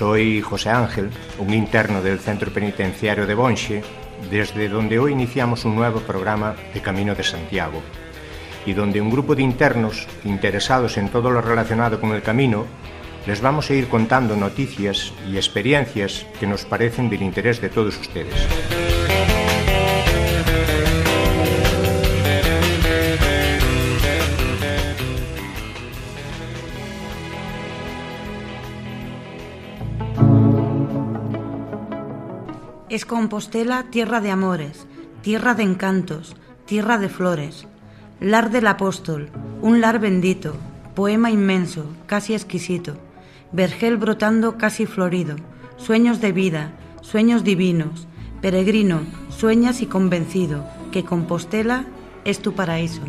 Soy José Ángel, un interno del Centro Penitenciario de Bonche, desde donde hoy iniciamos un nuevo programa de Camino de Santiago, y donde un grupo de internos interesados en todo lo relacionado con el camino les vamos a ir contando noticias y experiencias que nos parecen del interés de todos ustedes. Es Compostela tierra de amores, tierra de encantos, tierra de flores. Lar del apóstol, un lar bendito, poema inmenso, casi exquisito, vergel brotando casi florido, sueños de vida, sueños divinos, peregrino, sueñas y convencido que Compostela es tu paraíso.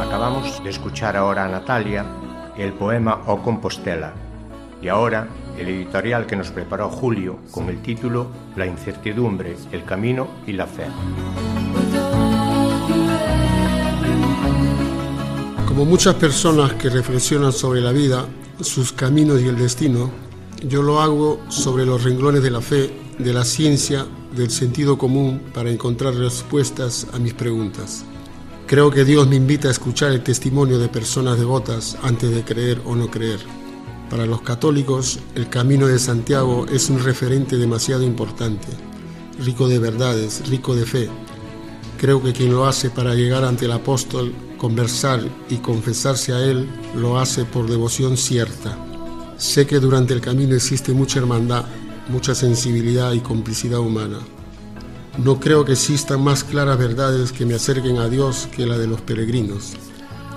Acabamos de escuchar ahora a Natalia el poema O Compostela y ahora el editorial que nos preparó Julio con el título La incertidumbre, el camino y la fe. Como muchas personas que reflexionan sobre la vida, sus caminos y el destino, yo lo hago sobre los renglones de la fe, de la ciencia, del sentido común para encontrar respuestas a mis preguntas. Creo que Dios me invita a escuchar el testimonio de personas devotas antes de creer o no creer. Para los católicos, el Camino de Santiago es un referente demasiado importante, rico de verdades, rico de fe. Creo que quien lo hace para llegar ante el apóstol, conversar y confesarse a él, lo hace por devoción cierta. Sé que durante el camino existe mucha hermandad, mucha sensibilidad y complicidad humana. No creo que existan más claras verdades que me acerquen a Dios que la de los peregrinos.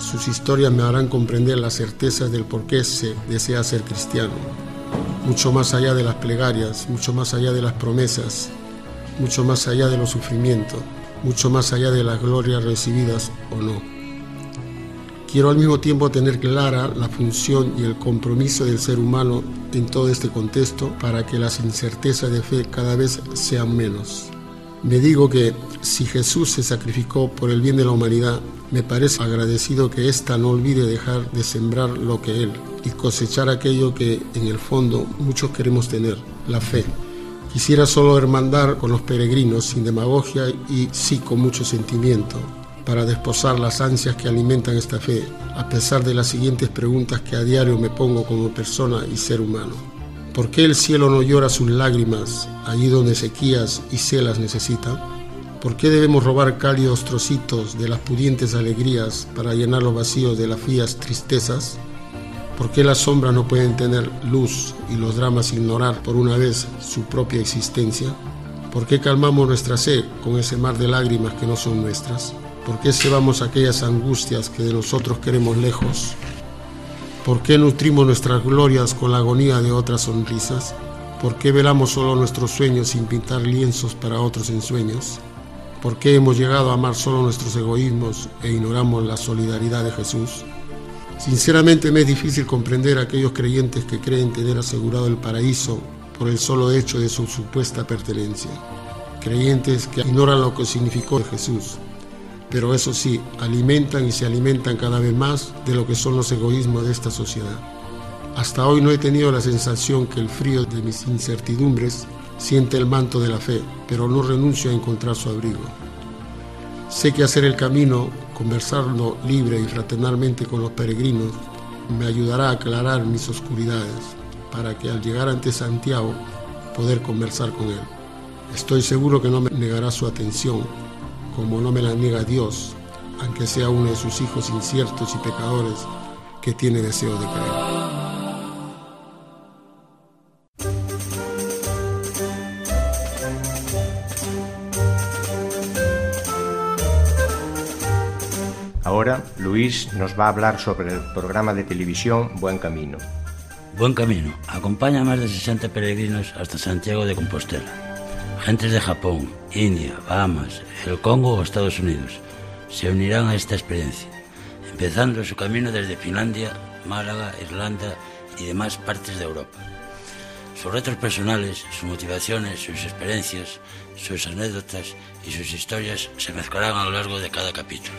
Sus historias me harán comprender la certeza del por qué se desea ser cristiano, mucho más allá de las plegarias, mucho más allá de las promesas, mucho más allá de los sufrimientos, mucho más allá de las glorias recibidas o no. Quiero al mismo tiempo tener clara la función y el compromiso del ser humano en todo este contexto para que las incertezas de fe cada vez sean menos. Me digo que si Jesús se sacrificó por el bien de la humanidad, me parece agradecido que ésta no olvide dejar de sembrar lo que Él y cosechar aquello que en el fondo muchos queremos tener, la fe. Quisiera solo hermandar con los peregrinos sin demagogia y sí con mucho sentimiento para desposar las ansias que alimentan esta fe, a pesar de las siguientes preguntas que a diario me pongo como persona y ser humano. ¿Por qué el cielo no llora sus lágrimas allí donde sequías y celas necesitan? ¿Por qué debemos robar cálidos trocitos de las pudientes alegrías para llenar los vacíos de las frías tristezas? ¿Por qué las sombras no pueden tener luz y los dramas ignorar por una vez su propia existencia? ¿Por qué calmamos nuestra sed con ese mar de lágrimas que no son nuestras? ¿Por qué cebamos aquellas angustias que de nosotros queremos lejos? ¿Por qué nutrimos nuestras glorias con la agonía de otras sonrisas? ¿Por qué velamos solo nuestros sueños sin pintar lienzos para otros ensueños? ¿Por qué hemos llegado a amar solo nuestros egoísmos e ignoramos la solidaridad de Jesús? Sinceramente me es difícil comprender a aquellos creyentes que creen tener asegurado el paraíso por el solo hecho de su supuesta pertenencia. Creyentes que ignoran lo que significó Jesús, pero eso sí, alimentan y se alimentan cada vez más de lo que son los egoísmos de esta sociedad. Hasta hoy no he tenido la sensación que el frío de mis incertidumbres siente el manto de la fe, pero no renuncio a encontrar su abrigo. Sé que hacer el camino, conversarlo libre y fraternalmente con los peregrinos, me ayudará a aclarar mis oscuridades, para que al llegar ante Santiago poder conversar con él. Estoy seguro que no me negará su atención como no me la niega Dios, aunque sea uno de sus hijos inciertos y pecadores que tiene deseo de creer. Luis nos va a hablar sobre el programa de televisión Buen Camino. Buen Camino acompaña a más de 60 peregrinos hasta Santiago de Compostela. Gentes de Japón, India, Bahamas, el Congo o Estados Unidos se unirán a esta experiencia, empezando su camino desde Finlandia, Málaga, Irlanda y demás partes de Europa. Sus retos personales, sus motivaciones, sus experiencias, sus anécdotas y sus historias se mezclarán a lo largo de cada capítulo.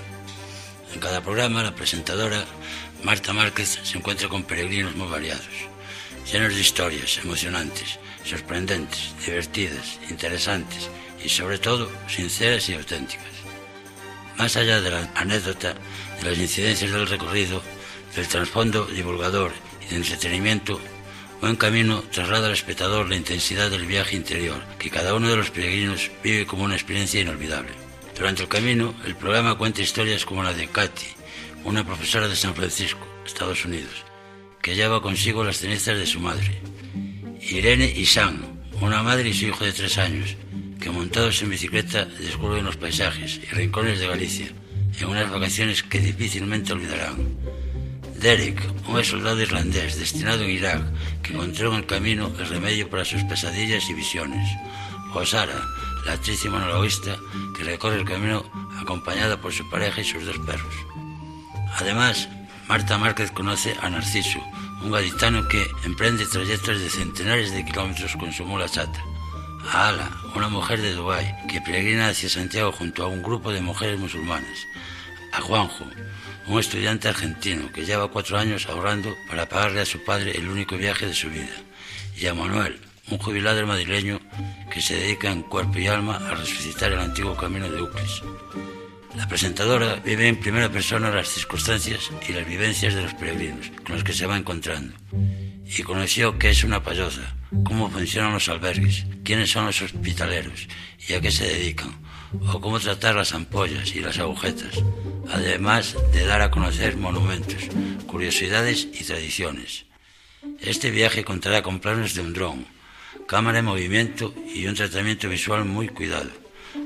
En cada programa, la presentadora Marta Márquez se encuentra con peregrinos muy variados, llenos de historias emocionantes, sorprendentes, divertidas, interesantes y sobre todo sinceras y auténticas. Más allá de la anécdota, de las incidencias del recorrido, del trasfondo divulgador y del entretenimiento, Buen Camino traslada al espectador la intensidad del viaje interior que cada uno de los peregrinos vive como una experiencia inolvidable. Durante el camino, el programa cuenta historias como la de Katy, una profesora de San Francisco, Estados Unidos, que lleva consigo las cenizas de su madre. Irene y Sam, una madre y su hijo de tres años, que montados en bicicleta descubren los paisajes y rincones de Galicia, en unas vacaciones que difícilmente olvidarán. Derek, un soldado irlandés destinado en Irak, que encontró en el camino el remedio para sus pesadillas y visiones. O Sara, la actriz y monologuista que recorre el camino acompañada por su pareja y sus dos perros. Además, Marta Márquez conoce a Narciso, un gaditano que emprende trayectos de centenares de kilómetros con su mula chata. A Ala, una mujer de Dubái que peregrina hacia Santiago junto a un grupo de mujeres musulmanas. A Juanjo, un estudiante argentino que lleva cuatro años ahorrando para pagarle a su padre el único viaje de su vida, y a Manuel, un jubilado madrileño que se dedica en cuerpo y alma a resucitar el antiguo camino de Euclis. La presentadora vive en primera persona las circunstancias y las vivencias de los peregrinos con los que se va encontrando, y conoció qué es una payoza, cómo funcionan los albergues, quiénes son los hospitaleros y a qué se dedican, o cómo tratar las ampollas y las agujetas, además de dar a conocer monumentos, curiosidades y tradiciones. Este viaje contará con planos de un dron, cámara en movimiento y un tratamiento visual muy cuidado.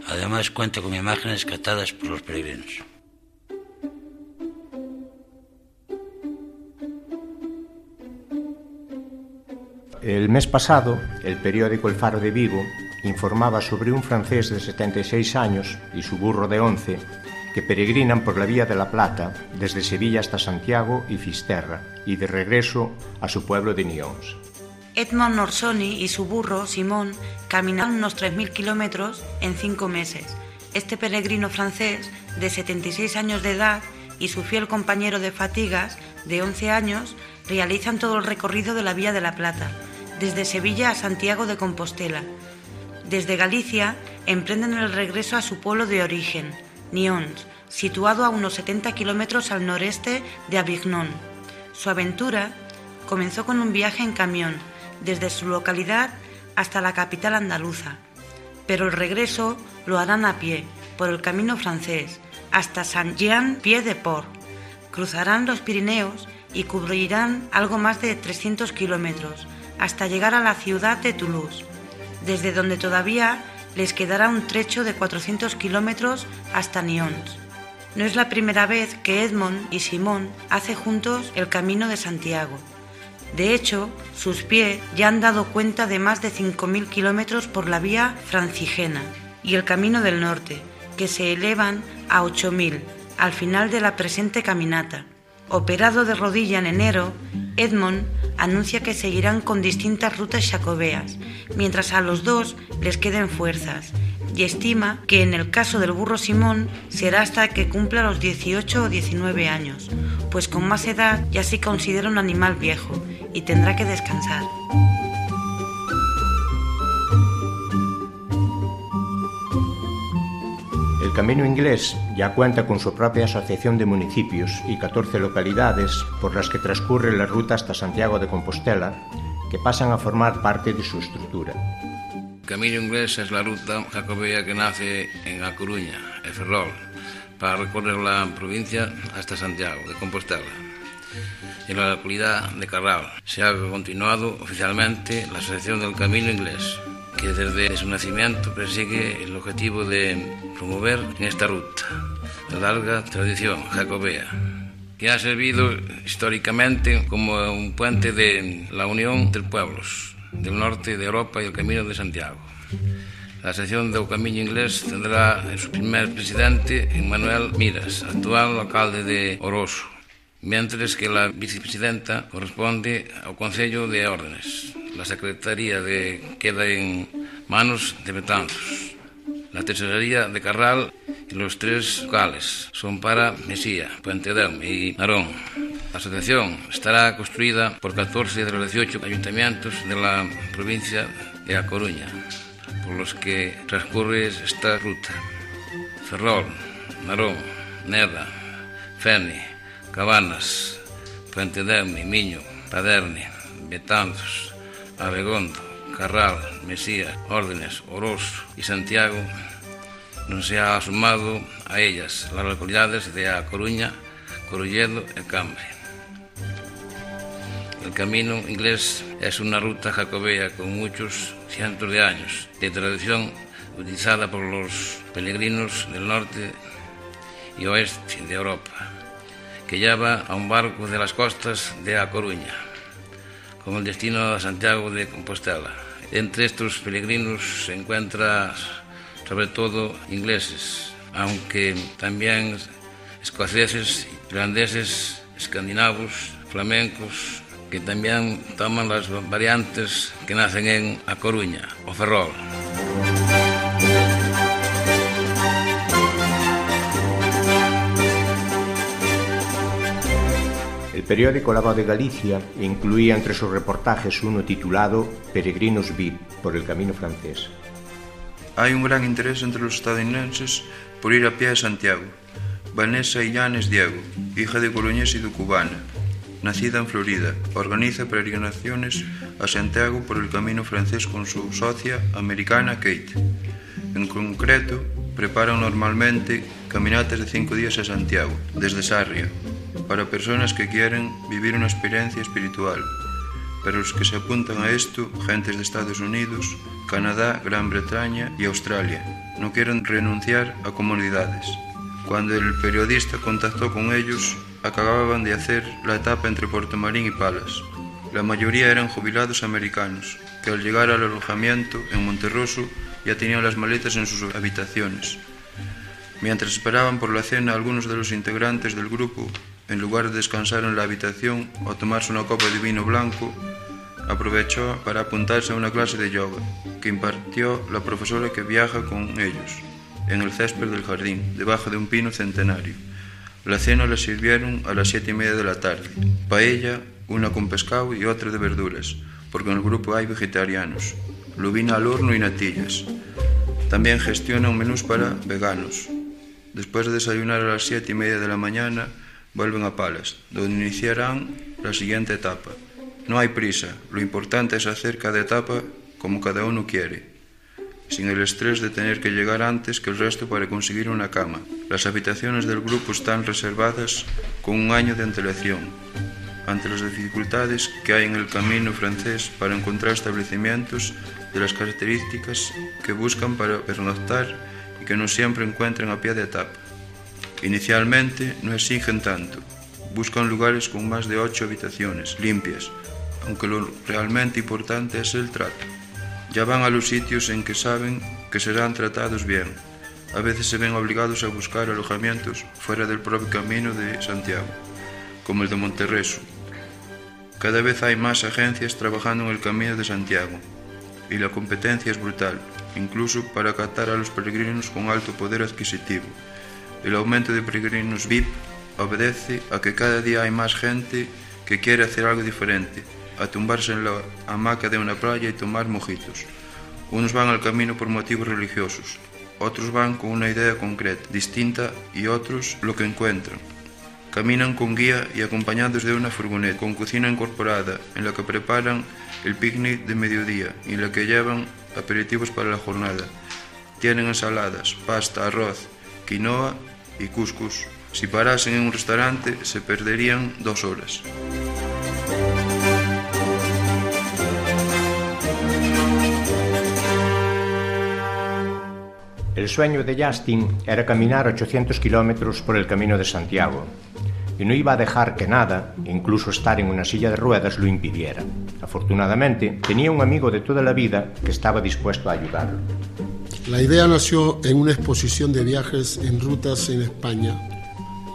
Además cuenta con imágenes captadas por los peregrinos. El mes pasado, el periódico El Faro de Vigo informaba sobre un francés de 76 años y su burro de 11 que peregrinan por la Vía de la Plata desde Sevilla hasta Santiago y Fisterra y de regreso a su pueblo de Nyons. Edmond Norsoni y su burro, Simón, caminaron unos 3.000 kilómetros en cinco meses. Este peregrino francés, de 76 años de edad, y su fiel compañero de fatigas, de 11 años, realizan todo el recorrido de la Vía de la Plata, desde Sevilla a Santiago de Compostela, desde Galicia emprenden el regreso a su pueblo de origen, Nyons, situado a unos 70 kilómetros al noreste de Avignon. Su aventura comenzó con un viaje en camión desde su localidad hasta la capital andaluza, pero el regreso lo harán a pie por el camino francés hasta Saint-Jean-Pied-de-Port. Cruzarán los Pirineos y cubrirán algo más de 300 kilómetros hasta llegar a la ciudad de Toulouse desde donde todavía les quedará un trecho de 400 kilómetros hasta Nyons. No es la primera vez que Edmond y Simón hacen juntos el camino de Santiago. De hecho, sus pies ya han dado cuenta de más de 5.000 kilómetros por la vía francigena y el camino del norte, que se elevan a 8.000 al final de la presente caminata. Operado de rodilla en enero, Edmond anuncia que seguirán con distintas rutas jacobeas, mientras a los dos les queden fuerzas, y estima que en el caso del burro Simón será hasta que cumpla los 18 o 19 años, pues con más edad ya se considera un animal viejo y tendrá que descansar. El Camino Inglés ya cuenta con su propia asociación de municipios y 14 localidades por las que transcurre la ruta hasta Santiago de Compostela, que pasan a formar parte de su estructura. El Camino Inglés es la ruta jacobea que nace en A Coruña, en Ferrol, para recorrer la provincia hasta Santiago de Compostela. En la localidad de Carral se ha continuado oficialmente la Asociación del Camino Inglés, que desde su nacimiento persigue el objetivo de promover esta ruta de larga tradición jacobea, que ha servido históricamente como un puente de la unión entre pueblos del norte de Europa y el Camino de Santiago. La sección del Camino Inglés tendrá su primer presidente Manuel Miras, actual alcalde de Oroso, mientras que la vicepresidenta corresponde al Consejo de Órdenes. La secretaría de, queda en manos de Betanzos. La tesorería de Carral y los tres locales son para Mesía, Puente Delme y Narón. La asociación estará construida por 14 de los 18 ayuntamientos de la provincia de A Coruña, por los que transcurre esta ruta. Ferrol, Narón, Neda, Feni, Cabanas, Puente Delme, Miño, Paderne, Betanzos, Abegondo, Carral, Mesía, Órdenes, Oroso y Santiago, no se ha sumado a ellas las localidades de A Coruña, Corulledo y Cambre. El camino inglés es una ruta jacobea con muchos cientos de años de tradición utilizada por los peregrinos del norte y oeste de Europa, que lleva a un barco de las costas de A Coruña, con el destino a Santiago de Compostela. Entre estos peregrinos se encuentran sobre todo ingleses, aunque también escoceses, irlandeses, escandinavos, flamencos, que también toman las variantes que nacen en A Coruña o Ferrol. Periódico La Voz de Galicia incluía entre sus reportajes uno titulado Peregrinos VIP por el camino francés. Hay un gran interés entre los estadounidenses por ir a pie a Santiago. Vanessa Illanes Diego, hija de coruñés y de cubana, nacida en Florida, organiza peregrinaciones a Santiago por el camino francés con su socia americana Kate. En concreto, preparan normalmente caminatas de cinco días a Santiago, desde Sarria, para personas que quieren vivir una experiencia espiritual. Pero los que se apuntan a esto, gentes de Estados Unidos, Canadá, Gran Bretaña y Australia, no quieren renunciar a comunidades. Cuando el periodista contactó con ellos, acababan de hacer la etapa entre Puerto Marín y Palas. La mayoría eran jubilados americanos, que al llegar al alojamiento en Monterroso ya tenían las maletas en sus habitaciones. Mientras esperaban por la cena, algunos de los integrantes del grupo en lugar de descansar en la habitación o tomarse una copa de vino blanco, aprovechó para apuntarse a una clase de yoga que impartió la profesora que viaja con ellos, en el césped del jardín, debajo de un pino centenario. La cena la sirvieron a las siete y media de la tarde. Paella, una con pescado y otra de verduras, porque en el grupo hay vegetarianos. Lubina al horno y natillas. También gestionan menús para veganos. Después de desayunar a las siete y media de la mañana, vuelven a Palas, donde iniciarán la siguiente etapa. No hay prisa, lo importante es hacer cada etapa como cada uno quiere, sin el estrés de tener que llegar antes que el resto para conseguir una cama. Las habitaciones del grupo están reservadas con un año de antelación. Ante las dificultades que hay en el camino francés para encontrar establecimientos de las características que buscan para pernoctar y que no siempre encuentran a pie de etapa. Inicialmente no exigen tanto, buscan lugares con más de ocho habitaciones, limpias, aunque lo realmente importante es el trato. Ya van a los sitios en que saben que serán tratados bien. A veces se ven obligados a buscar alojamientos fuera del propio camino de Santiago, como el de Monterreso. Cada vez hay más agencias trabajando en el camino de Santiago, y la competencia es brutal, incluso para captar a los peregrinos con alto poder adquisitivo. El aumento de peregrinos VIP obedece a que cada día hay más gente que quiere hacer algo diferente, a tumbarse en la hamaca de una playa y tomar mojitos. Unos van al camino por motivos religiosos, otros van con una idea concreta, distinta, y otros lo que encuentran. Caminan con guía y acompañados de una furgoneta con cocina incorporada en la que preparan el picnic de mediodía y en la que llevan aperitivos para la jornada. Tienen ensaladas, pasta, arroz, quinoa y cuscús. Si parasen en un restaurante se perderían dos horas. El sueño de Justin era caminar 800 kilómetros por el camino de Santiago y no iba a dejar que nada, incluso estar en una silla de ruedas, lo impidiera. Afortunadamente, tenía un amigo de toda la vida que estaba dispuesto a ayudarlo. La idea nació en una exposición de viajes en rutas en España.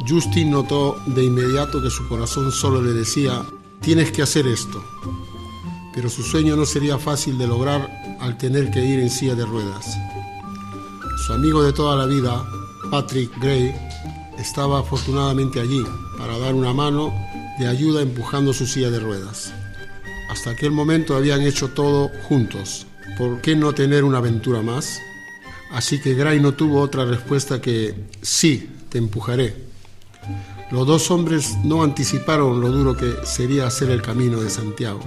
Justin notó de inmediato que su corazón solo le decía, tienes que hacer esto. Pero su sueño no sería fácil de lograr al tener que ir en silla de ruedas. Su amigo de toda la vida, Patrick Gray, estaba afortunadamente allí para dar una mano de ayuda empujando su silla de ruedas. Hasta aquel momento habían hecho todo juntos. ¿Por qué no tener una aventura más? Así que Gray no tuvo otra respuesta que sí, te empujaré. Los dos hombres no anticiparon lo duro que sería hacer el camino de Santiago,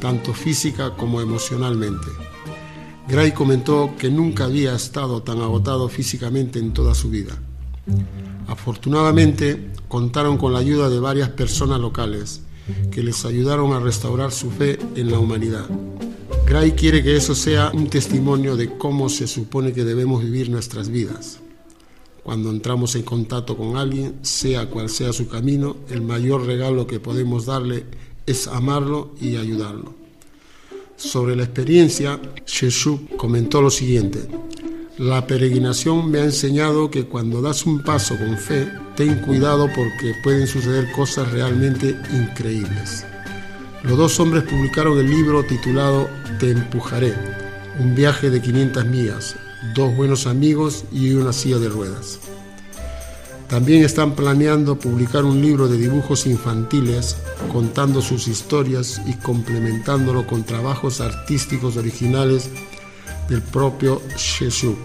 tanto física como emocionalmente. Gray comentó que nunca había estado tan agotado físicamente en toda su vida. Afortunadamente, contaron con la ayuda de varias personas locales que les ayudaron a restaurar su fe en la humanidad. Gray quiere que eso sea un testimonio de cómo se supone que debemos vivir nuestras vidas. Cuando entramos en contacto con alguien, sea cual sea su camino, el mayor regalo que podemos darle es amarlo y ayudarlo. Sobre la experiencia, Jesús comentó lo siguiente. La peregrinación me ha enseñado que cuando das un paso con fe, ten cuidado porque pueden suceder cosas realmente increíbles. Los dos hombres publicaron el libro titulado Te empujaré, un viaje de 500 millas, dos buenos amigos y una silla de ruedas. También están planeando publicar un libro de dibujos infantiles contando sus historias y complementándolo con trabajos artísticos originales del propio Sheshuk.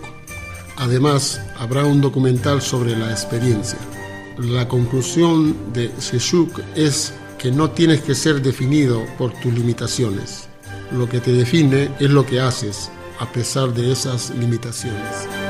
Además, habrá un documental sobre la experiencia. La conclusión de Sheshuk es que no tienes que ser definido por tus limitaciones. Lo que te define es lo que haces a pesar de esas limitaciones.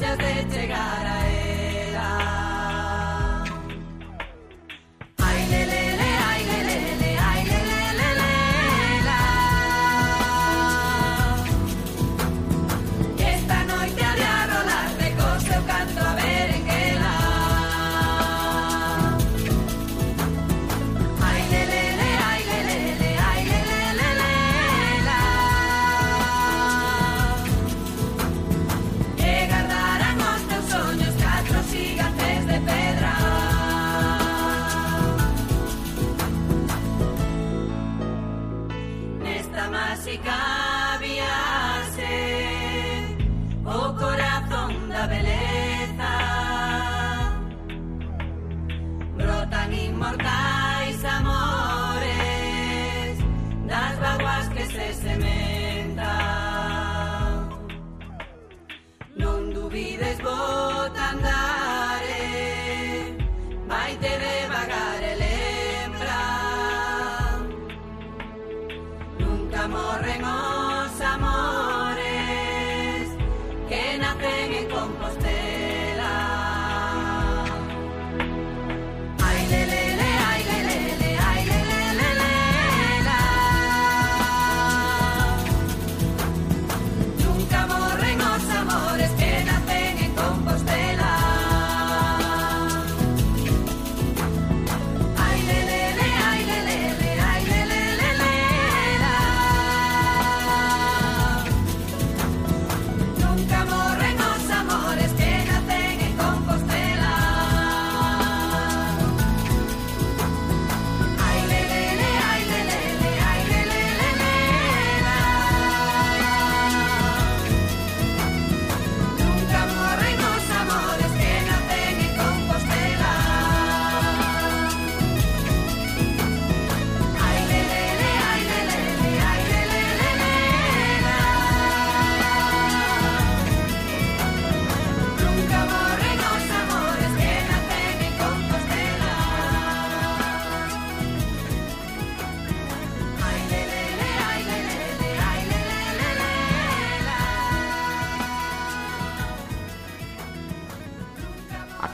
gracias de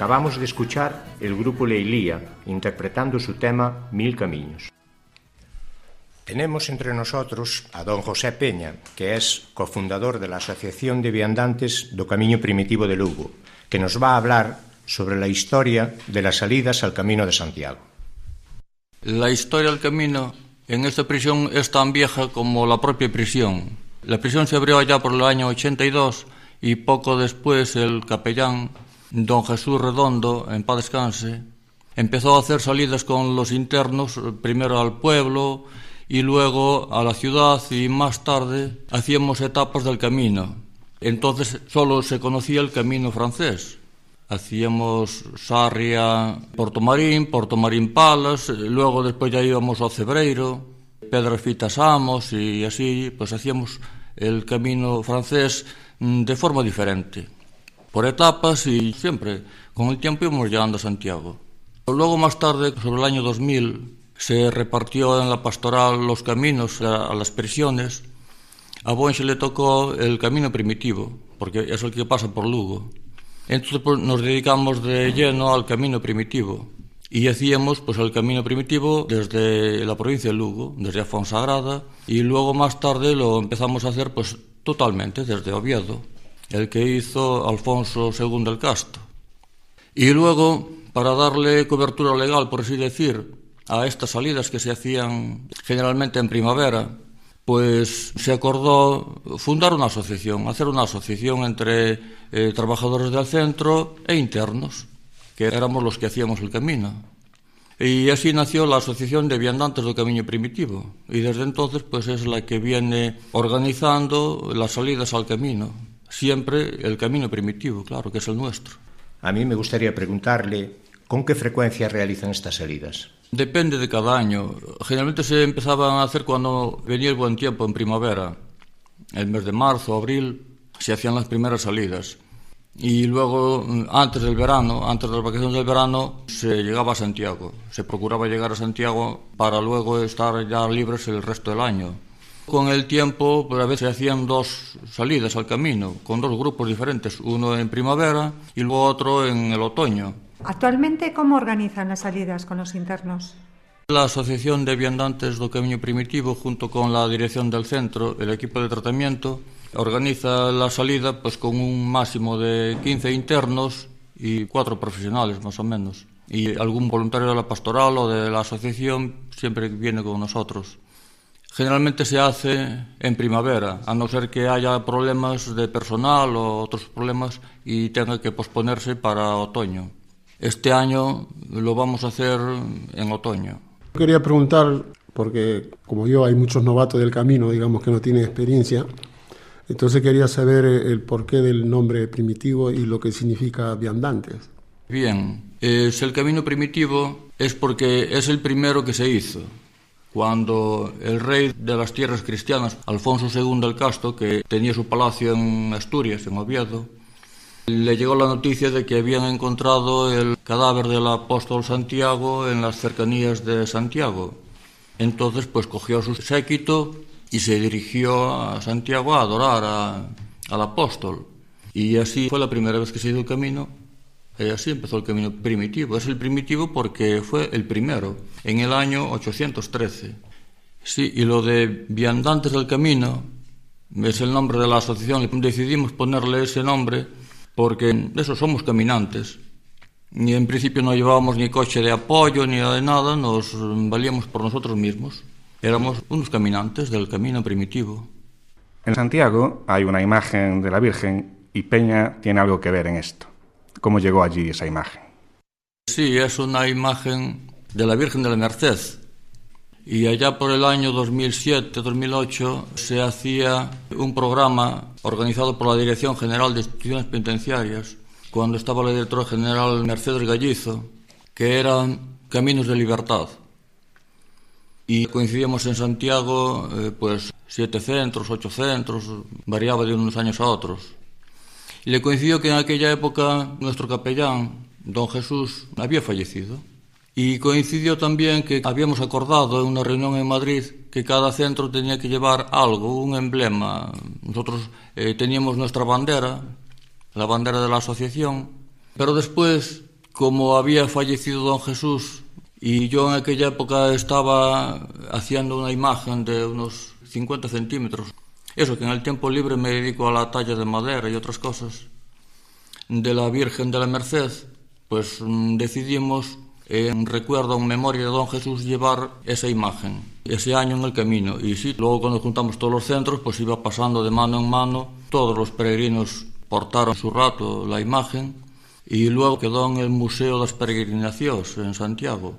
Acabamos de escuchar el grupo Leilía interpretando su tema Mil Caminos. Tenemos entre nosotros a don José Peña, que es cofundador de la Asociación de Viandantes do Camiño Primitivo de Lugo, que nos va a hablar sobre la historia de las salidas al Camino de Santiago. La historia del camino en esta prisión es tan vieja como la propia prisión. La prisión se abrió allá por el año 82 y poco después el capellán Don Jesús Redondo, en paz descanse, empezó a hacer salidas con los internos, primero al pueblo y luego a la ciudad y más tarde hacíamos etapas del camino. Entonces solo se conocía el camino francés. Hacíamos Sarria, Porto Marín, Porto Marín Palas, luego después ya íbamos a Cebreiro, Pedras Fitas Amos y así, pues hacíamos el camino francés mm, de forma diferente. Por etapas y siempre con el tiempo íbamos llegando a Santiago. Luego más tarde, sobre el año 2000, se repartió en la pastoral los caminos a, las prisiones. A Bonche le tocó el camino primitivo, porque es el que pasa por Lugo. Entonces pues, nos dedicamos de lleno al camino primitivo y hacíamos pues el camino primitivo desde la provincia de Lugo, desde Afonsagrada y luego más tarde lo empezamos a hacer pues totalmente desde Oviedo el que hizo Alfonso II el Casto. Y luego, para darle cobertura legal, por así decir, a estas salidas que se hacían generalmente en primavera, pues se acordó fundar una asociación, hacer una asociación entre eh, trabajadores del centro e internos, que éramos los que hacíamos el camino. Y así nació la Asociación de Viandantes del Camino Primitivo, y desde entonces pues es la que viene organizando las salidas al camino. Siempre el camino primitivo, claro, que es el nuestro. A mí me gustaría preguntarle con qué frecuencia realizan estas salidas. Depende de cada año. Generalmente se empezaban a hacer cuando venía el buen tiempo, en primavera. El mes de marzo, abril, se hacían las primeras salidas. Y luego, antes del verano, antes de las vacaciones del verano, se llegaba a Santiago. Se procuraba llegar a Santiago para luego estar ya libres el resto del año. Con el tiempo, pues a veces se hacían dos salidas al camino, con dos grupos diferentes, uno en primavera y luego otro en el otoño. Actualmente, ¿cómo organizan las salidas con los internos? La Asociación de Viandantes do Camiño Primitivo, junto con la dirección del centro, el equipo de tratamiento, organiza la salida pues, con un máximo de 15 internos y cuatro profesionales, más o menos. Y algún voluntario de la pastoral o de la asociación siempre viene con nosotros. Generalmente se hace en primavera, a no ser que haya problemas de personal o otros problemas y tenga que posponerse para otoño. Este año lo vamos a hacer en otoño. Quería preguntar, porque como yo hay muchos novatos del camino, digamos que no tienen experiencia, entonces quería saber el porqué del nombre primitivo y lo que significa viandantes. Bien, es el camino primitivo es porque es el primero que se hizo cuando el rey de las tierras cristianas, Alfonso II el Casto, que tenía su palacio en Asturias, en Oviedo, le llegó la noticia de que habían encontrado el cadáver del apóstol Santiago en las cercanías de Santiago. Entonces, pues cogió su séquito y se dirigió a Santiago a adorar al apóstol. Y así fue la primera vez que se hizo el camino y así empezó el camino primitivo. Es el primitivo porque fue el primero, en el año 813. Sí, y lo de Viandantes del Camino es el nombre de la asociación. Decidimos ponerle ese nombre porque eso somos caminantes. Y en principio no llevábamos ni coche de apoyo ni de nada, nos valíamos por nosotros mismos. Éramos unos caminantes del camino primitivo. En Santiago hay una imagen de la Virgen y Peña tiene algo que ver en esto. ¿Cómo llegó allí esa imagen? Sí, es una imagen de la Virgen de la Merced. Y allá por el año 2007-2008 se hacía un programa organizado por la Dirección General de Instituciones Penitenciarias, cuando estaba la directora general Mercedes Gallizo, que eran Caminos de Libertad. Y coincidíamos en Santiago, eh, pues siete centros, ocho centros, variaba de unos años a otros. Le coincidió que en aquella época nuestro capellán, don Jesús, había fallecido. Y coincidió también que habíamos acordado en una reunión en Madrid que cada centro tenía que llevar algo, un emblema. Nosotros eh, teníamos nuestra bandera, la bandera de la asociación, pero después como había fallecido don Jesús y yo en aquella época estaba haciendo una imagen de unos 50 centímetros, eso que en el tiempo libre me dedico a la talla de madera y otras cosas, de la Virgen de la Merced, pues mm, decidimos en recuerdo, en memoria de don Jesús, llevar esa imagen, ese año en el camino. Y sí, luego cuando juntamos todos los centros, pues iba pasando de mano en mano, todos los peregrinos portaron su rato la imagen y luego quedó en el Museo das Peregrinacións en Santiago.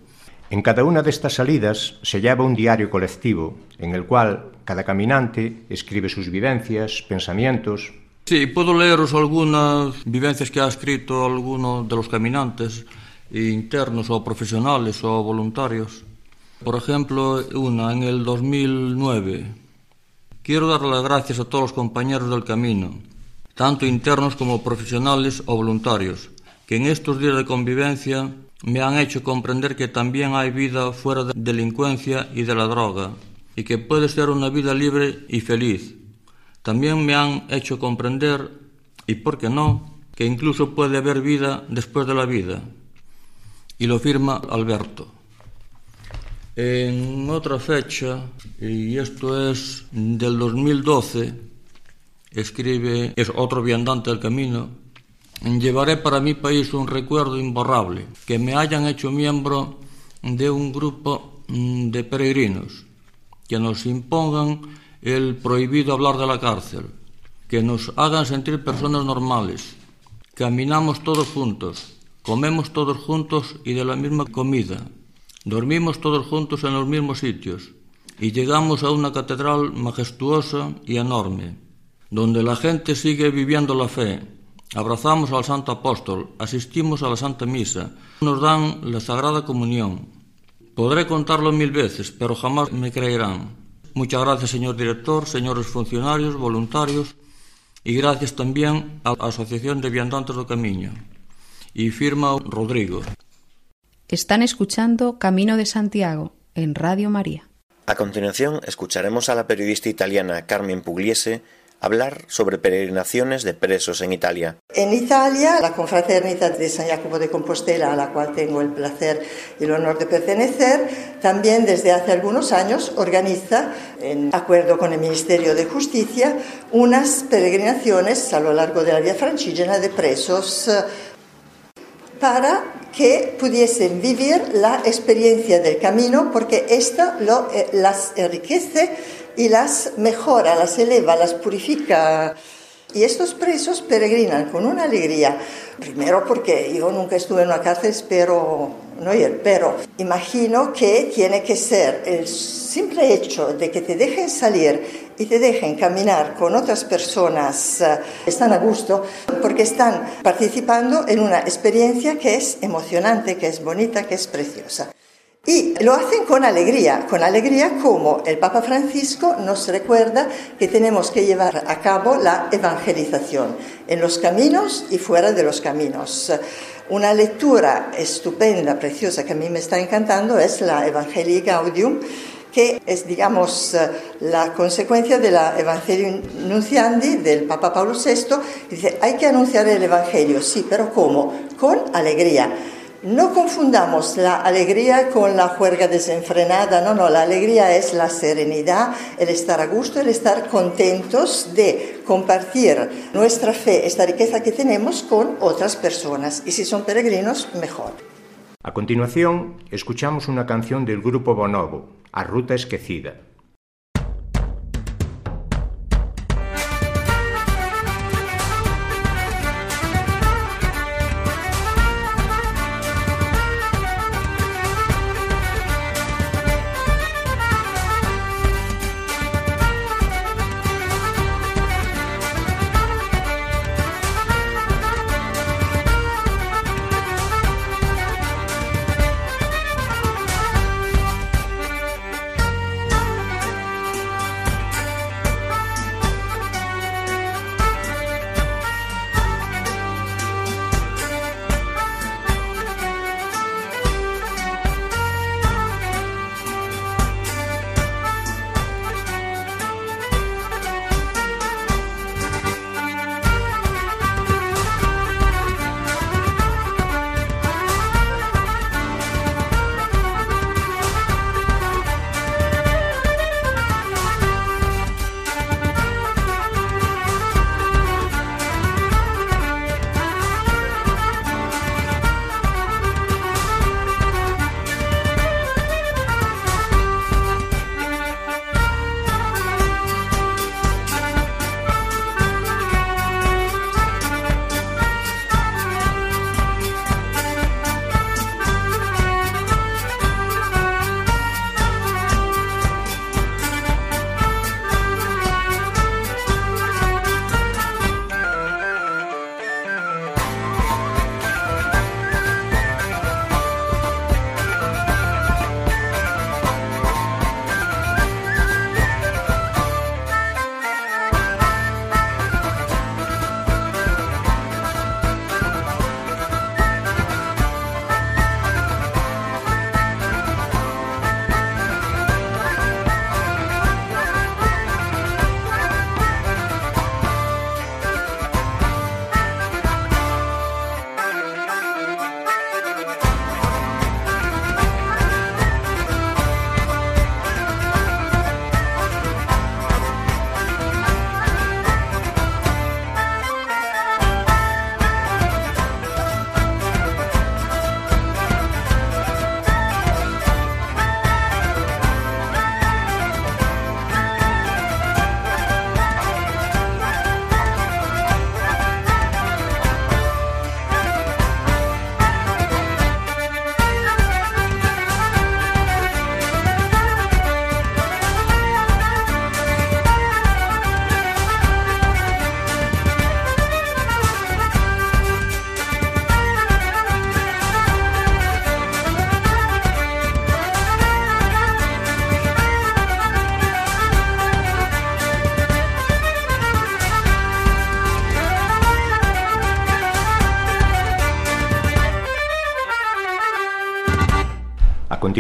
En cada una de estas salidas se lleva un diario colectivo en el cual Cada caminante escribe sus vivencias, pensamientos... Sí, podo leeros algunas vivencias que ha escrito alguno de los caminantes, internos o profesionales o voluntarios. Por ejemplo, una en el 2009. Quiero dar las gracias a todos los compañeros del camino, tanto internos como profesionales o voluntarios, que en estos días de convivencia me han hecho comprender que también hay vida fuera de delincuencia y de la droga, y que puede ser una vida libre y feliz. También me han hecho comprender, y por qué no, que incluso puede haber vida después de la vida. Y lo firma Alberto. En otra fecha, y esto es del 2012, escribe, es otro viandante del camino, Llevaré para mi país un recuerdo imborrable, que me hayan hecho miembro de un grupo mm, de peregrinos, que nos impongan el prohibido hablar de la cárcel, que nos hagan sentir personas normales. Caminamos todos juntos, comemos todos juntos y de la misma comida, dormimos todos juntos en los mismos sitios y llegamos a una catedral majestuosa y enorme, donde la gente sigue viviendo la fe. Abrazamos al Santo Apóstol, asistimos a la Santa Misa, nos dan la Sagrada Comunión, Podré contarlo mil veces, pero jamás me creerán. Muchas gracias, señor director, señores funcionarios, voluntarios, y gracias también a la Asociación de Viandantes do Camiño. Y firma Rodrigo. Están escuchando Camino de Santiago en Radio María. A continuación, escucharemos a la periodista italiana Carmen Pugliese hablar sobre peregrinaciones de presos en Italia. En Italia, la confraternidad de San Jacobo de Compostela, a la cual tengo el placer y el honor de pertenecer, también desde hace algunos años organiza, en acuerdo con el Ministerio de Justicia, unas peregrinaciones a lo largo de la vía francígena de presos eh, para que pudiesen vivir la experiencia del camino, porque esto lo, eh, las enriquece y las mejora, las eleva, las purifica. Y estos presos peregrinan con una alegría, primero porque yo nunca estuve en una cárcel, pero no ir, pero imagino que tiene que ser el simple hecho de que te dejen salir y te dejen caminar con otras personas, eh, están a gusto, porque están participando en una experiencia que es emocionante, que es bonita, que es preciosa. Y lo hacen con alegría, con alegría como el Papa Francisco nos recuerda que tenemos que llevar a cabo la evangelización en los caminos y fuera de los caminos. Una lectura estupenda, preciosa, que a mí me está encantando es la Evangelii Gaudium, que es, digamos, la consecuencia de la Evangelio Nunciandi del Papa Pablo VI. Dice, hay que anunciar el Evangelio, sí, pero ¿cómo? Con alegría no confundamos la alegría con la juerga desenfrenada, no, no, la alegría es la serenidad, el estar a gusto, el estar contentos de compartir nuestra fe, esta riqueza que tenemos con otras personas. Y si son peregrinos, mejor. A continuación, escuchamos una canción del grupo Bonobo, A Ruta Esquecida.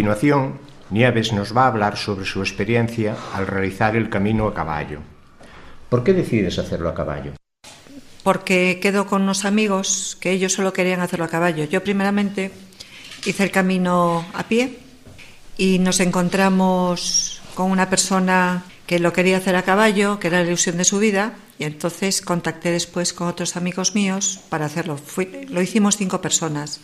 Continuación, Nieves nos va a hablar sobre su experiencia al realizar el camino a caballo. ¿Por qué decides hacerlo a caballo? Porque quedo con unos amigos que ellos solo querían hacerlo a caballo. Yo primeramente hice el camino a pie y nos encontramos con una persona que lo quería hacer a caballo, que era la ilusión de su vida, y entonces contacté después con otros amigos míos para hacerlo. lo hicimos cinco personas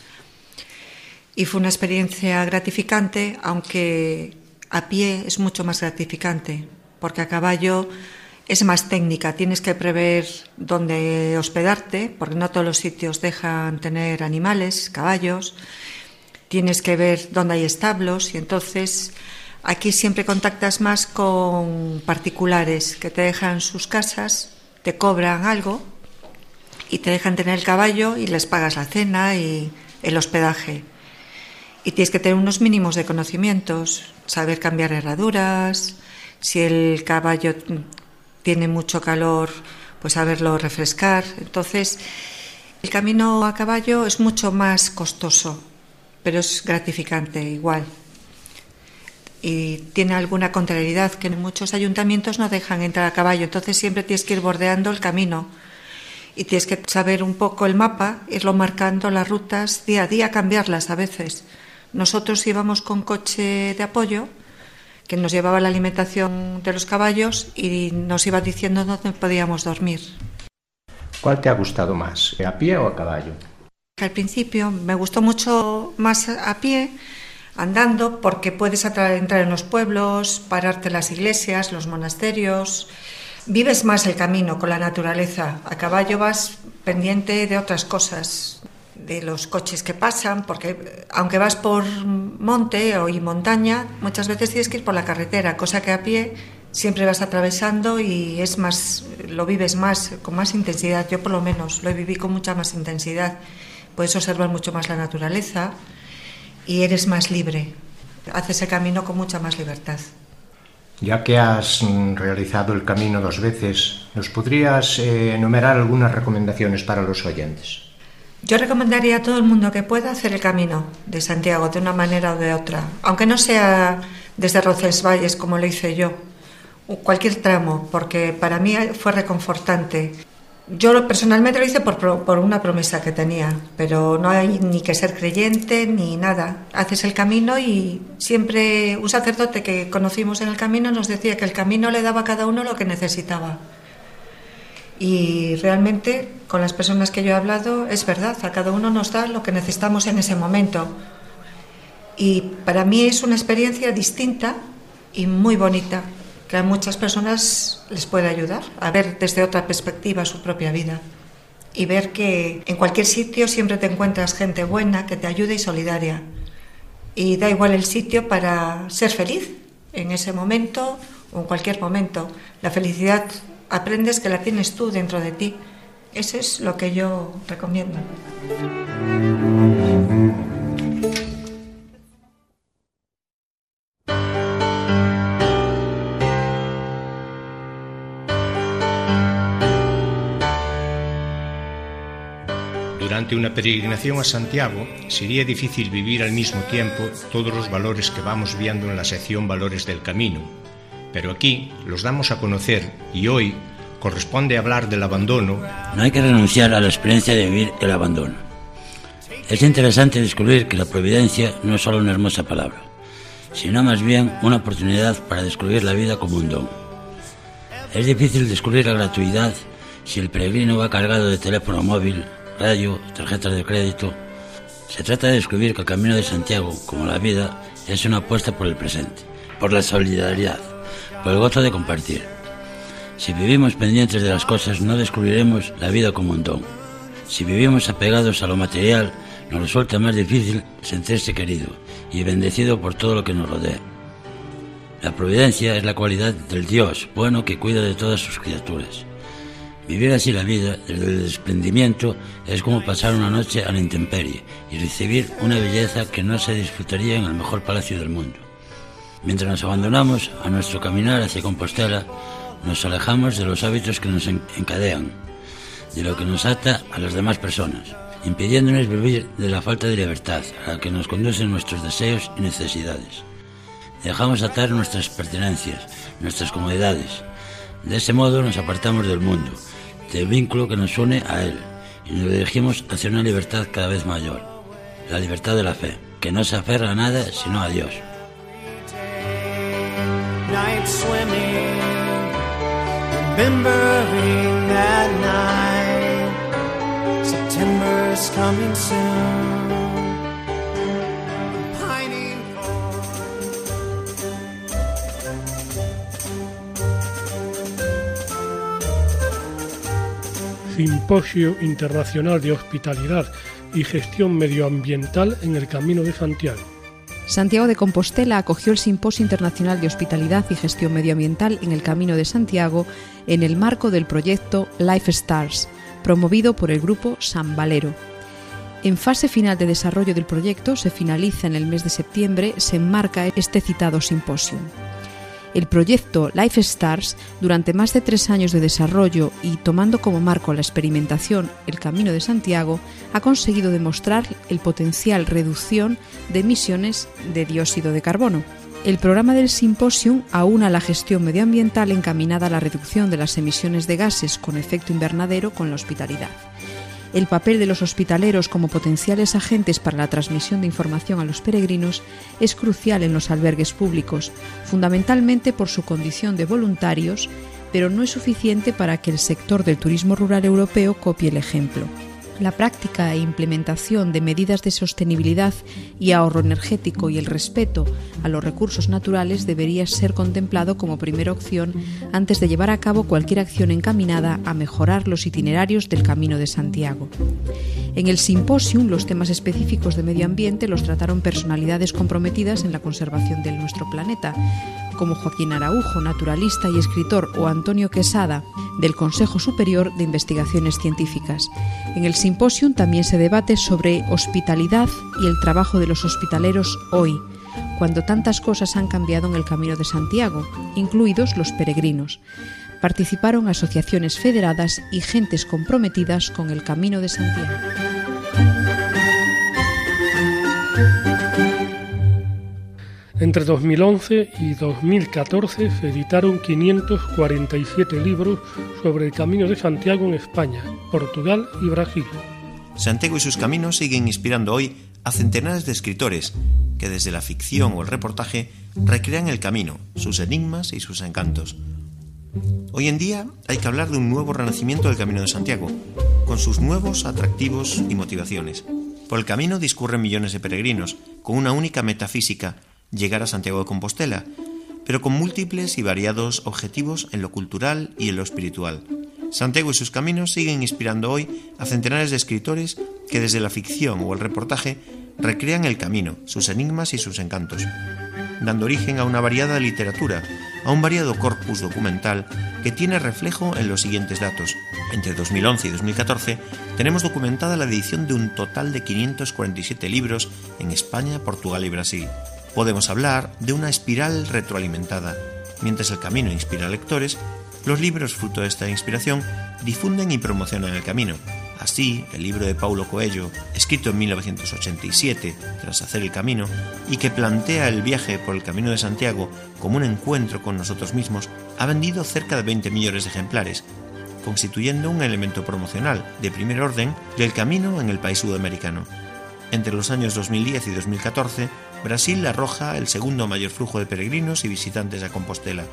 y fue una experiencia gratificante, aunque a pie es mucho más gratificante, porque a caballo es más técnica, tienes que prever dónde hospedarte, porque no todos los sitios dejan tener animales, caballos, tienes que ver dónde hay establos y entonces aquí siempre contactas más con particulares que te dejan sus casas, te cobran algo y te dejan tener el caballo y les pagas la cena y el hospedaje. Y tienes que tener unos mínimos de conocimientos, saber cambiar herraduras, si el caballo tiene mucho calor, pues saberlo refrescar. Entonces, el camino a caballo es mucho más costoso, pero es gratificante igual. Y tiene alguna contrariedad que en muchos ayuntamientos no dejan entrar a caballo, entonces siempre tienes que ir bordeando el camino y tienes que saber un poco el mapa, irlo marcando las rutas día a día, cambiarlas a veces. Nosotros íbamos con coche de apoyo que nos llevaba la alimentación de los caballos y nos iba diciendo dónde podíamos dormir. ¿Cuál te ha gustado más, a pie o a caballo? Al principio me gustó mucho más a pie, andando, porque puedes entrar en los pueblos, pararte en las iglesias, los monasterios. Vives más el camino con la naturaleza. A caballo vas pendiente de otras cosas, de los coches que pasan, porque aunque vas por monte o y montaña, muchas veces tienes que ir por la carretera, cosa que a pie siempre vas atravesando y es más, lo vives más, con más intensidad. Yo por lo menos lo viví con mucha más intensidad. Puedes observar mucho más la naturaleza y eres más libre. Haces el camino con mucha más libertad. Ya que has realizado el camino dos veces, ¿nos podrías eh, enumerar algunas recomendaciones para los oyentes? Yo recomendaría a todo el mundo que pueda hacer el camino de Santiago de una manera o de otra, aunque no sea desde Roncesvalles como lo hice yo, cualquier tramo, porque para mí fue reconfortante. Yo personalmente lo hice por, por, una promesa que tenía, pero no hay ni que ser creyente ni nada. Haces el camino y siempre un sacerdote que conocimos en el camino nos decía que el camino le daba a cada uno lo que necesitaba. Y realmente con las personas que yo he hablado es verdad, a cada uno nos da lo que necesitamos en ese momento. Y para mí es una experiencia distinta y muy bonita, que a muchas personas les puede ayudar a ver desde otra perspectiva su propia vida y ver que en cualquier sitio siempre te encuentras gente buena que te ayude y solidaria. Y da igual el sitio para ser feliz en ese momento o en cualquier momento. La felicidad aprendes que la tienes tú dentro de ti. Eso es lo que yo recomiendo. Durante una peregrinación a Santiago sería difícil vivir al mismo tiempo todos los valores que vamos viendo en la sección Valores del Camino, pero aquí los damos a conocer y hoy corresponde hablar del abandono. No hay que renunciar a la experiencia de vivir el abandono. Es interesante descubrir que la providencia no es solo una hermosa palabra, sino más bien una oportunidad para descubrir la vida como un don. Es difícil descubrir la gratuidad si el peregrino va cargado de teléfono móvil, radio, tarjetas de crédito. Se trata de descubrir que el camino de Santiago, como la vida, es una apuesta por el presente, por la solidaridad, por el gozo de compartir. Si vivimos pendientes de las cosas, no descubriremos la vida como un don. Si vivimos apegados a lo material, nos resulta más difícil sentirse querido y bendecido por todo lo que nos rodea. La providencia es la cualidad del Dios bueno que cuida de todas sus criaturas. Vivir así la vida, desde el desprendimiento, es como pasar una noche a la intemperie y recibir una belleza que no se disfrutaría en el mejor palacio del mundo. Mientras nos abandonamos a nuestro caminar hacia Compostela, nos alejamos de los hábitos que nos encadean, de lo que nos ata a las demás personas, impidiéndonos vivir de la falta de libertad a la que nos conducen nuestros deseos y necesidades. Dejamos atar nuestras pertenencias, nuestras comodidades. De ese modo nos apartamos del mundo, del vínculo que nos une a él, y nos dirigimos hacia una libertad cada vez mayor, la libertad de la fe, que no se aferra a nada sino a Dios. Night swimming, remembering that night. September's coming soon. Simposio Internacional de Hospitalidad y Gestión Medioambiental en el Camino de Santiago. Santiago de Compostela acogió el Simposio Internacional de Hospitalidad y Gestión Medioambiental en el Camino de Santiago en el marco del proyecto Life Stars, promovido por el grupo San Valero. En fase final de desarrollo del proyecto, se finaliza en el mes de septiembre, se enmarca este citado simposio. El proyecto Life Stars, durante más de tres años de desarrollo y tomando como marco la experimentación El Camino de Santiago, ha conseguido demostrar el potencial reducción de emisiones de dióxido de carbono. El programa del simposium aúna la gestión medioambiental encaminada a la reducción de las emisiones de gases con efecto invernadero con la hospitalidad el papel de los hospitaleros como potenciales agentes para la transmisión de información a los peregrinos es crucial en los albergues públicos, fundamentalmente por su condición de voluntarios, pero no es suficiente para que el sector del turismo rural europeo copie el ejemplo. La práctica e implementación de medidas de sostenibilidad y ahorro energético y el respeto a los recursos naturales debería ser contemplado como primera opción antes de llevar a cabo cualquier acción encaminada a mejorar los itinerarios del Camino de Santiago. En el simposium, los temas específicos de medio ambiente los trataron personalidades comprometidas en la conservación de nuestro planeta, como Joaquín Araujo, naturalista y escritor, o Antonio Quesada, del Consejo Superior de Investigaciones Científicas. En el simposium también se debate sobre hospitalidad y el trabajo de los hospitaleros hoy, cuando tantas cosas han cambiado en el Camino de Santiago, incluidos los peregrinos. Participaron asociaciones federadas y gentes comprometidas con el Camino de Santiago. Entre 2011 y 2014 se editaron 547 libros sobre el Camino de Santiago en España, Portugal y Brasil. Santiago y sus caminos siguen inspirando hoy a centenares de escritores que desde la ficción o el reportaje recrean el camino, sus enigmas y sus encantos. Hoy en día hay que hablar de un nuevo renacimiento del Camino de Santiago, con sus nuevos atractivos y motivaciones. Por el camino discurren millones de peregrinos, con una única metafísica, llegar a Santiago de Compostela, pero con múltiples y variados objetivos en lo cultural y en lo espiritual. Santiago y sus caminos siguen inspirando hoy a centenares de escritores que desde la ficción o el reportaje recrean el camino, sus enigmas y sus encantos, dando origen a una variada literatura, a un variado corpus documental que tiene reflejo en los siguientes datos. Entre 2011 y 2014 tenemos documentada la edición de un total de 547 libros en España, Portugal y Brasil podemos hablar de una espiral retroalimentada. Mientras el camino inspira lectores, los libros fruto de esta inspiración difunden y promocionan el camino. Así, el libro de Paulo Coelho, escrito en 1987 tras hacer el camino, y que plantea el viaje por el Camino de Santiago como un encuentro con nosotros mismos, ha vendido cerca de 20 millones de ejemplares, constituyendo un elemento promocional de primer orden del camino en el país sudamericano. Entre los años 2010 y 2014, Brasil arroja el segundo mayor flujo de peregrinos y visitantes a Compostela.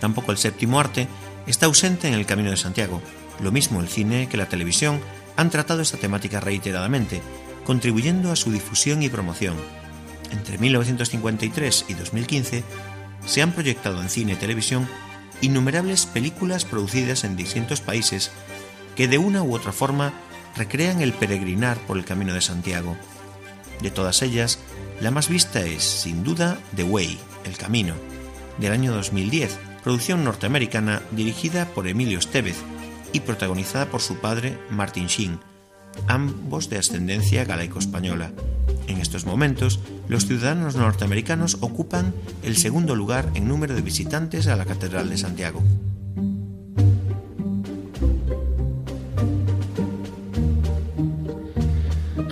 Tampoco el séptimo arte está ausente en el Camino de Santiago. Lo mismo el cine que la televisión han tratado esta temática reiteradamente, contribuyendo a su difusión y promoción. Entre 1953 y 2015 se han proyectado en cine y televisión innumerables películas producidas en distintos países que de una u otra forma recrean el peregrinar por el Camino de Santiago. De todas ellas, la más vista es, sin duda, The Way, El Camino, del año 2010, producción norteamericana dirigida por Emilio Estevez y protagonizada por su padre Martin Sheen, ambos de ascendencia galaico-española. En estos momentos, los ciudadanos norteamericanos ocupan el segundo lugar en número de visitantes a la Catedral de Santiago.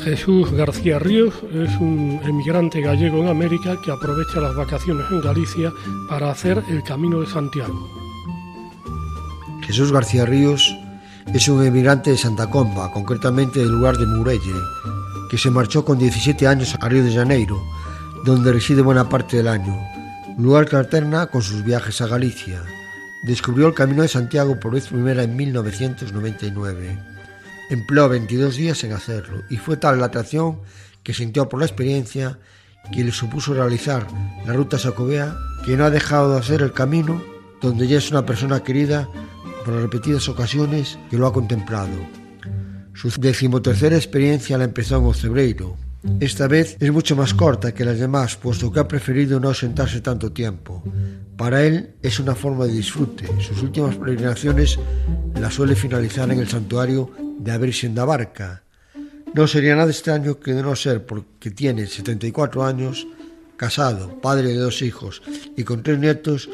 Jesús García Ríos es un emigrante gallego en América que aprovecha las vacaciones en Galicia para hacer el Camino de Santiago. Jesús García Ríos es un emigrante de Santa Comba, concretamente del lugar de Murelle, que se marchó con 17 años a Río de Janeiro, donde reside buena parte del año, lugar que alterna con sus viajes a Galicia. Descubrió el Camino de Santiago por vez primera en 1999. Empleó 22 días en hacerlo y fue tal la atracción que sintió por la experiencia que le supuso realizar la ruta Sacobea que no ha dejado de hacer el camino donde ya es una persona querida por repetidas ocasiones que lo ha contemplado. Su decimotercera experiencia la empezó en Ocebreiro. Esta vez es mucho más corta que las demás, puesto que ha preferido no sentarse tanto tiempo. Para él es una forma de disfrute. Sus últimas peregrinaciones las suele finalizar en el santuario de la Virgen da Barca. No sería nada extraño que de no ser porque tiene 74 años, casado, padre de dos hijos y con tres nietos,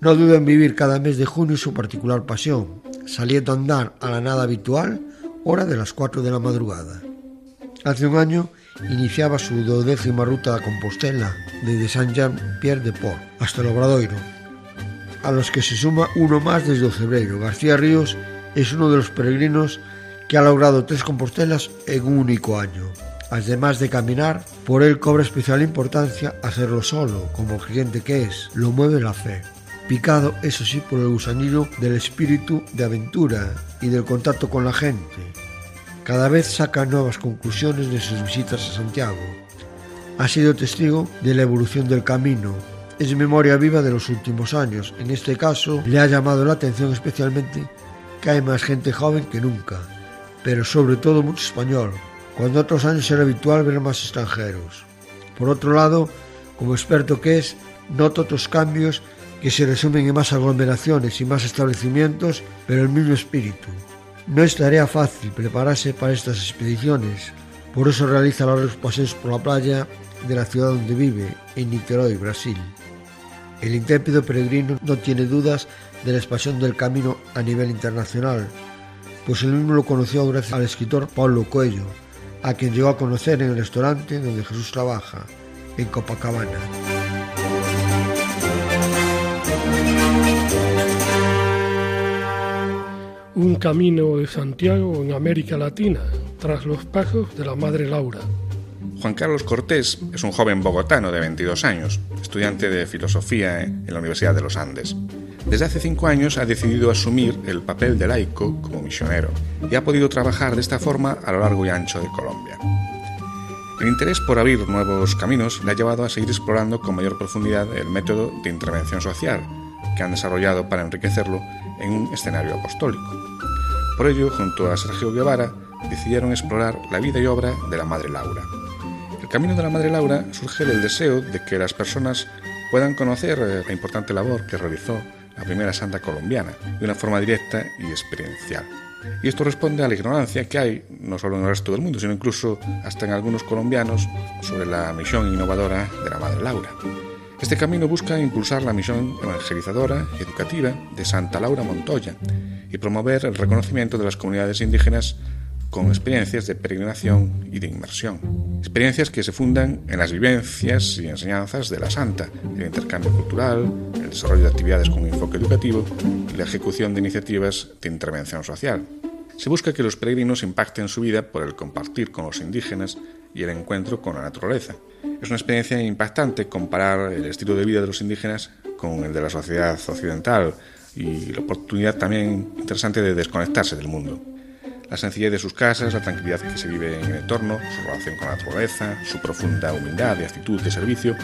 no duda en vivir cada mes de junio su particular pasión, saliendo a andar a la nada habitual, hora de las 4 de la madrugada. Hace un año iniciaba su duodécima ruta a Compostela, desde Saint-Jean-Pierre-de-Port hasta el Obradoiro, a los que se suma uno más desde Ocebreiro. García Ríos es uno de los peregrinos que ha logrado tres Compostelas en un único año. Además de caminar, por él cobra especial importancia hacerlo solo, como creyente que es, lo mueve la fe picado, eso sí, por el gusanillo del espíritu de aventura y del contacto con la gente. Cada vez saca nuevas conclusiones de sus visitas a Santiago. Ha sido testigo de la evolución del camino. Es memoria viva de los últimos años. En este caso, le ha llamado la atención especialmente que hay más gente joven que nunca, pero sobre todo mucho español, cuando otros años era habitual ver más extranjeros. Por otro lado, como experto que es, nota otros cambios que se resumen en más aglomeraciones y más establecimientos, pero el mismo espíritu. No es tarea fácil prepararse para estas expediciones, por eso realiza largos paseos por la playa de la ciudad donde vive, en Niterói, Brasil. El intrépido peregrino no tiene dudas de la expansión del camino a nivel internacional, pues él mismo lo conoció gracias al escritor Paulo Coelho, a quien llegó a conocer en el restaurante donde Jesús trabaja, en Copacabana. un camino de Santiago en América Latina, tras los pasos de la Madre Laura. Juan Carlos Cortés es un joven bogotano de 22 años, estudiante de filosofía en la Universidad de los Andes. Desde hace cinco años ha decidido asumir el papel de laico como misionero y ha podido trabajar de esta forma a lo largo y ancho de Colombia. El interés por abrir nuevos caminos le ha llevado a seguir explorando con mayor profundidad el método de intervención social que han desarrollado para enriquecerlo en un escenario apostólico. Por ello, junto a Sergio Guevara, decidieron explorar la vida y obra de la Madre Laura. El camino de la Madre Laura surge del deseo de que las personas puedan conocer la importante labor que realizó la primera santa colombiana de una forma directa y experiencial. Y esto responde a la ignorancia que hay, no solo en el resto del mundo, sino incluso hasta en algunos colombianos, sobre la misión innovadora de la Madre Laura. Este camino busca impulsar la misión evangelizadora y educativa de Santa Laura Montoya y promover el reconocimiento de las comunidades indígenas con experiencias de peregrinación y de inmersión. Experiencias que se fundan en las vivencias y enseñanzas de la santa, el intercambio cultural, el desarrollo de actividades con enfoque educativo y la ejecución de iniciativas de intervención social. Se busca que los peregrinos impacten su vida por el compartir con los indígenas y el encuentro con la naturaleza. Es una experiencia impactante comparar el estilo de vida de los indígenas con el de la sociedad occidental y la oportunidad también interesante de desconectarse del mundo. La sencillez de sus casas, la tranquilidad que se vive en el entorno, su relación con la naturaleza, su profunda humildad y actitud de servicio,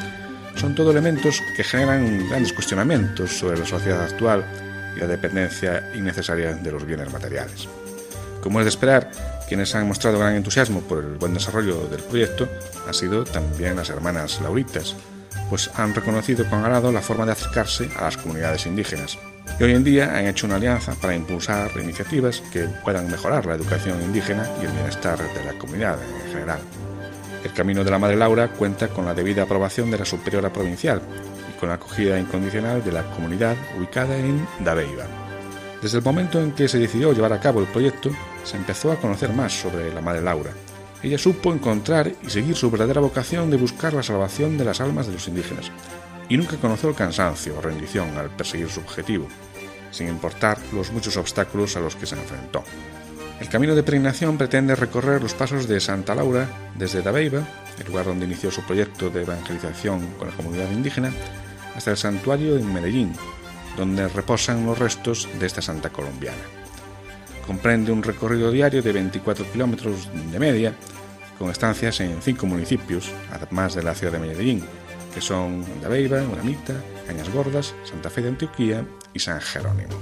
son todo elementos que generan grandes cuestionamientos sobre la sociedad actual y la dependencia innecesaria de los bienes materiales. Como es de esperar, quienes han mostrado gran entusiasmo por el buen desarrollo del proyecto han sido también las hermanas lauritas, pues han reconocido con agrado la forma de acercarse a las comunidades indígenas. Y hoy en día han hecho una alianza para impulsar iniciativas que puedan mejorar la educación indígena y el bienestar de la comunidad en general. El Camino de la Madre Laura cuenta con la debida aprobación de la Superiora Provincial y con la acogida incondicional de la comunidad ubicada en Dabeiba. Desde el momento en que se decidió llevar a cabo el proyecto, se empezó a conocer más sobre la Madre Laura. ella supo encontrar y seguir su verdadera vocación de buscar la salvación de las almas de los indígenas, y nunca conoció el cansancio o rendición al perseguir su objetivo, sin importar los muchos obstáculos a los que se enfrentó. El camino de peregrinación pretende recorrer los pasos de Santa Laura desde Dabeiba, el lugar donde inició su proyecto de evangelización con la comunidad indígena, hasta el santuario en Medellín, donde reposan los restos de esta santa colombiana. Comprende un recorrido diario de 24 kilómetros de media, con estancias en cinco municipios, además de la ciudad de Medellín, que son Dabeiba, Uramita, Cañas Gordas, Santa Fe de Antioquía y San Jerónimo.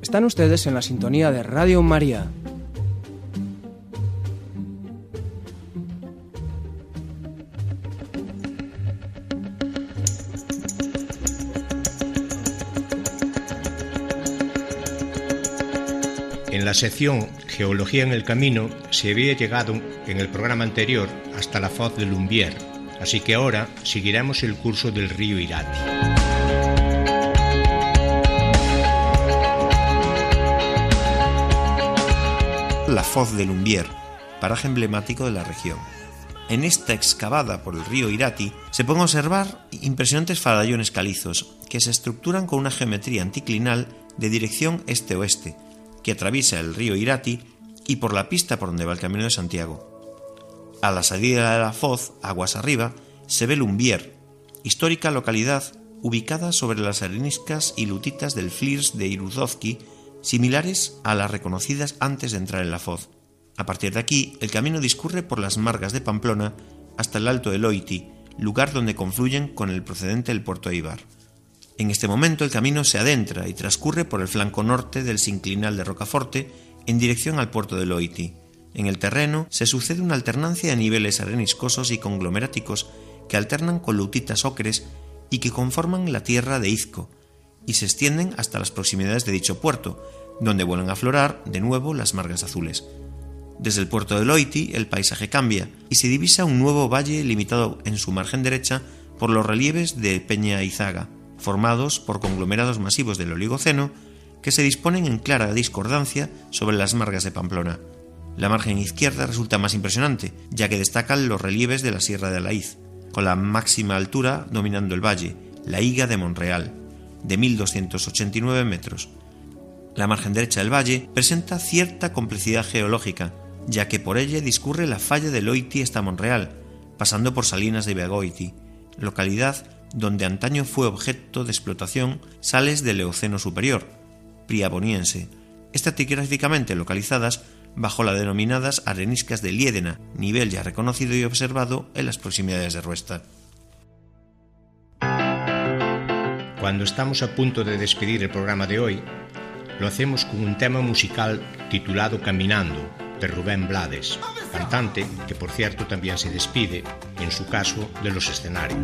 Están ustedes en la sintonía de Radio María. En la sección Geología en el Camino se había llegado en el programa anterior hasta la foz de Lumbier, así que ahora seguiremos el curso del río Irati. La foz de Lumbier, paraje emblemático de la región. En esta excavada por el río Irati se pueden observar impresionantes farallones calizos que se estructuran con una geometría anticlinal de dirección este-oeste, que atraviesa el río Irati y por la pista por donde va el Camino de Santiago. A la salida de la foz, aguas arriba, se ve Lumbier, histórica localidad ubicada sobre las areniscas y lutitas del Flirs de Iruzovki, similares a las reconocidas antes de entrar en la foz. A partir de aquí, el camino discurre por las margas de Pamplona hasta el Alto de Loiti, lugar donde confluyen con el procedente del puerto Ibar. En este momento el camino se adentra y transcurre por el flanco norte del sinclinal de Rocaforte en dirección al puerto de Loiti. En el terreno se sucede una alternancia de niveles areniscosos y conglomeráticos que alternan con lutitas ocres y que conforman la tierra de Izco, y se extienden hasta las proximidades de dicho puerto, donde vuelven a aflorar de nuevo las margas azules. Desde el puerto de Loiti el paisaje cambia y se divisa un nuevo valle limitado en su margen derecha por los relieves de Peña Izaga, formados por conglomerados masivos del Oligoceno que se disponen en clara discordancia sobre las margas de Pamplona. La margen izquierda resulta más impresionante, ya que destacan los relieves de la Sierra de Alaíz, con la máxima altura dominando el valle, la Higa de Monreal, de 1289 metros. La margen derecha del valle presenta cierta complejidad geológica, ya que por ella discurre la falla de Loiti hasta Monreal, pasando por Salinas de Beagoiti, localidad donde antaño fue objeto de explotación sales del Eoceno superior, priaboniense, estratigráficamente localizadas bajo las denominadas areniscas de Liédena, nivel ya reconocido y observado en las proximidades de Ruesta. Cuando estamos a punto de despedir el programa de hoy, lo hacemos con un tema musical titulado Caminando, de Rubén Blades, cantante que por cierto también se despide, en su caso, de los escenarios.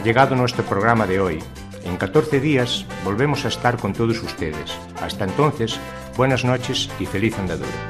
Ha llegado nuestro programa de hoy. En 14 días volvemos a estar con todos ustedes. Hasta entonces, buenas noches y feliz andadura.